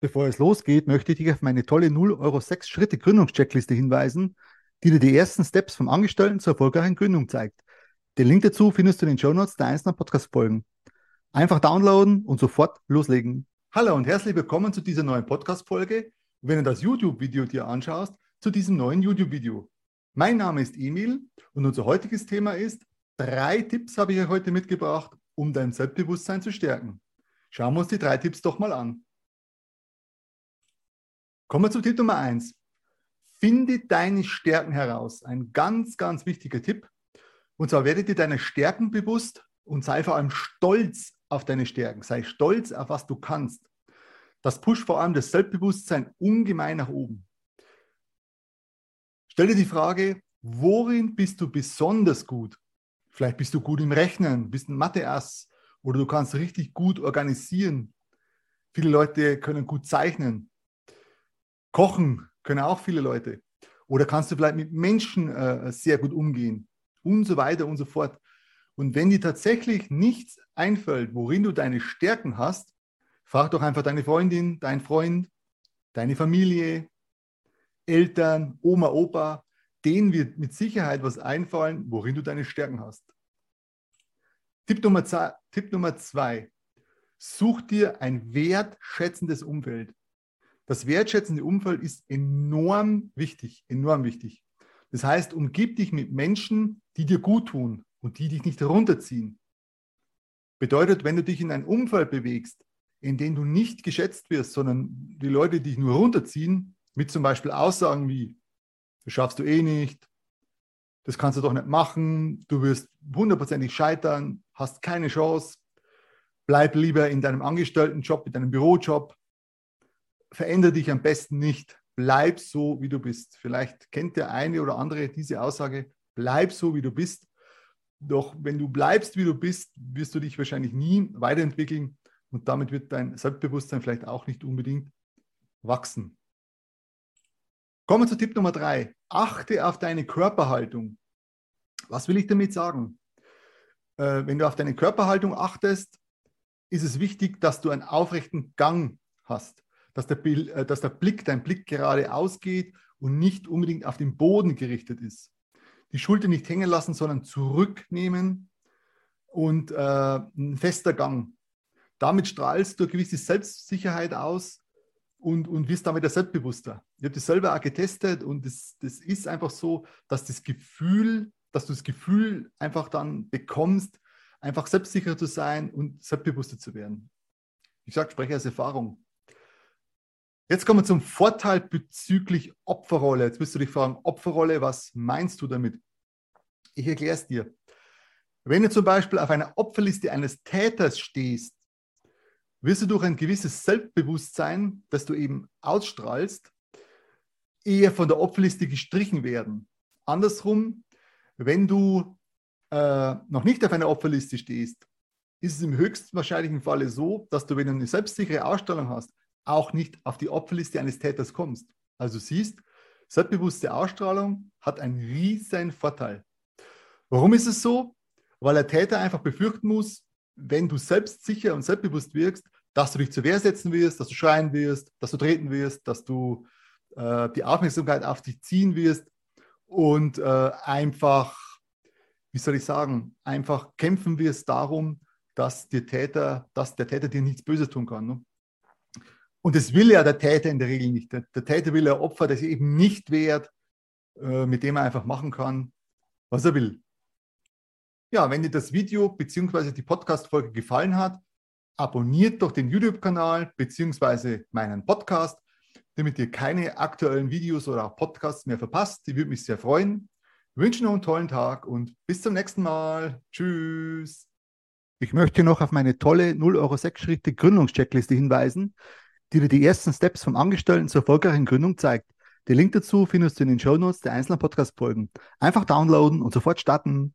Bevor es losgeht, möchte ich dich auf meine tolle 0 Euro 6 Schritte Gründungscheckliste hinweisen, die dir die ersten Steps vom Angestellten zur erfolgreichen Gründung zeigt. Den Link dazu findest du in den Show Notes der einzelnen Podcast-Folgen. Einfach downloaden und sofort loslegen. Hallo und herzlich willkommen zu dieser neuen Podcast-Folge. Wenn du das YouTube-Video dir anschaust, zu diesem neuen YouTube-Video. Mein Name ist Emil und unser heutiges Thema ist, drei Tipps habe ich euch heute mitgebracht, um dein Selbstbewusstsein zu stärken. Schauen wir uns die drei Tipps doch mal an. Kommen wir zu Tipp Nummer eins. Finde deine Stärken heraus. Ein ganz, ganz wichtiger Tipp. Und zwar werde dir deine Stärken bewusst und sei vor allem stolz auf deine Stärken. Sei stolz auf was du kannst. Das pusht vor allem das Selbstbewusstsein ungemein nach oben. Stell dir die Frage, worin bist du besonders gut? Vielleicht bist du gut im Rechnen, bist ein Mathe-Ass oder du kannst richtig gut organisieren. Viele Leute können gut zeichnen. Kochen können auch viele Leute. Oder kannst du vielleicht mit Menschen äh, sehr gut umgehen und so weiter und so fort. Und wenn dir tatsächlich nichts einfällt, worin du deine Stärken hast, frag doch einfach deine Freundin, dein Freund, deine Familie, Eltern, Oma, Opa. Denen wird mit Sicherheit was einfallen, worin du deine Stärken hast. Tipp Nummer Tipp Nummer zwei. Such dir ein wertschätzendes Umfeld. Das wertschätzende Umfeld ist enorm wichtig, enorm wichtig. Das heißt, umgib dich mit Menschen, die dir gut tun und die dich nicht herunterziehen. Bedeutet, wenn du dich in ein Umfeld bewegst, in dem du nicht geschätzt wirst, sondern die Leute dich nur runterziehen, mit zum Beispiel Aussagen wie, das schaffst du eh nicht, das kannst du doch nicht machen, du wirst hundertprozentig scheitern, hast keine Chance, bleib lieber in deinem Angestelltenjob, in deinem Bürojob, verändere dich am besten nicht. Bleib so, wie du bist. Vielleicht kennt der eine oder andere diese Aussage, bleib so, wie du bist. Doch wenn du bleibst, wie du bist, wirst du dich wahrscheinlich nie weiterentwickeln und damit wird dein Selbstbewusstsein vielleicht auch nicht unbedingt wachsen. Kommen wir zu Tipp Nummer drei. Achte auf deine Körperhaltung. Was will ich damit sagen? Äh, wenn du auf deine Körperhaltung achtest, ist es wichtig, dass du einen aufrechten Gang hast dass der, äh, dass der Blick, dein Blick gerade ausgeht und nicht unbedingt auf den Boden gerichtet ist. Die Schulter nicht hängen lassen, sondern zurücknehmen und äh, ein fester Gang. Damit strahlst du eine gewisse Selbstsicherheit aus und, und wirst damit selbstbewusster. Ich habe das selber auch getestet und das, das ist einfach so, dass das Gefühl, dass du das Gefühl einfach dann bekommst, einfach selbstsicher zu sein und selbstbewusster zu werden. Ich sage, spreche aus Erfahrung. Jetzt kommen wir zum Vorteil bezüglich Opferrolle. Jetzt wirst du dich fragen, Opferrolle, was meinst du damit? Ich erkläre es dir. Wenn du zum Beispiel auf einer Opferliste eines Täters stehst, wirst du durch ein gewisses Selbstbewusstsein, das du eben ausstrahlst, eher von der Opferliste gestrichen werden. Andersrum, wenn du äh, noch nicht auf einer Opferliste stehst, ist es im höchstwahrscheinlichen Falle so, dass du, wenn du eine selbstsichere Ausstrahlung hast, auch nicht auf die Opferliste eines Täters kommst. Also siehst, selbstbewusste Ausstrahlung hat einen riesen Vorteil. Warum ist es so? Weil der Täter einfach befürchten muss, wenn du selbstsicher und selbstbewusst wirkst, dass du dich zur Wehr setzen wirst, dass du schreien wirst, dass du treten wirst, dass du äh, die Aufmerksamkeit auf dich ziehen wirst und äh, einfach, wie soll ich sagen, einfach kämpfen wirst darum, dass, der Täter, dass der Täter dir nichts Böses tun kann. Ne? Und das will ja der Täter in der Regel nicht. Der, der Täter will ein Opfer, das eben nicht wehrt, äh, mit dem er einfach machen kann, was er will. Ja, wenn dir das Video bzw. die Podcast-Folge gefallen hat, abonniert doch den YouTube-Kanal bzw. meinen Podcast, damit ihr keine aktuellen Videos oder auch Podcasts mehr verpasst. Ich würde mich sehr freuen. Ich wünsche noch einen tollen Tag und bis zum nächsten Mal. Tschüss. Ich möchte noch auf meine tolle 0 Euro 6 Schritte Gründungscheckliste hinweisen die dir die ersten Steps vom Angestellten zur erfolgreichen Gründung zeigt. Den Link dazu findest du in den Show Notes der einzelnen Podcast-Folgen. Einfach downloaden und sofort starten.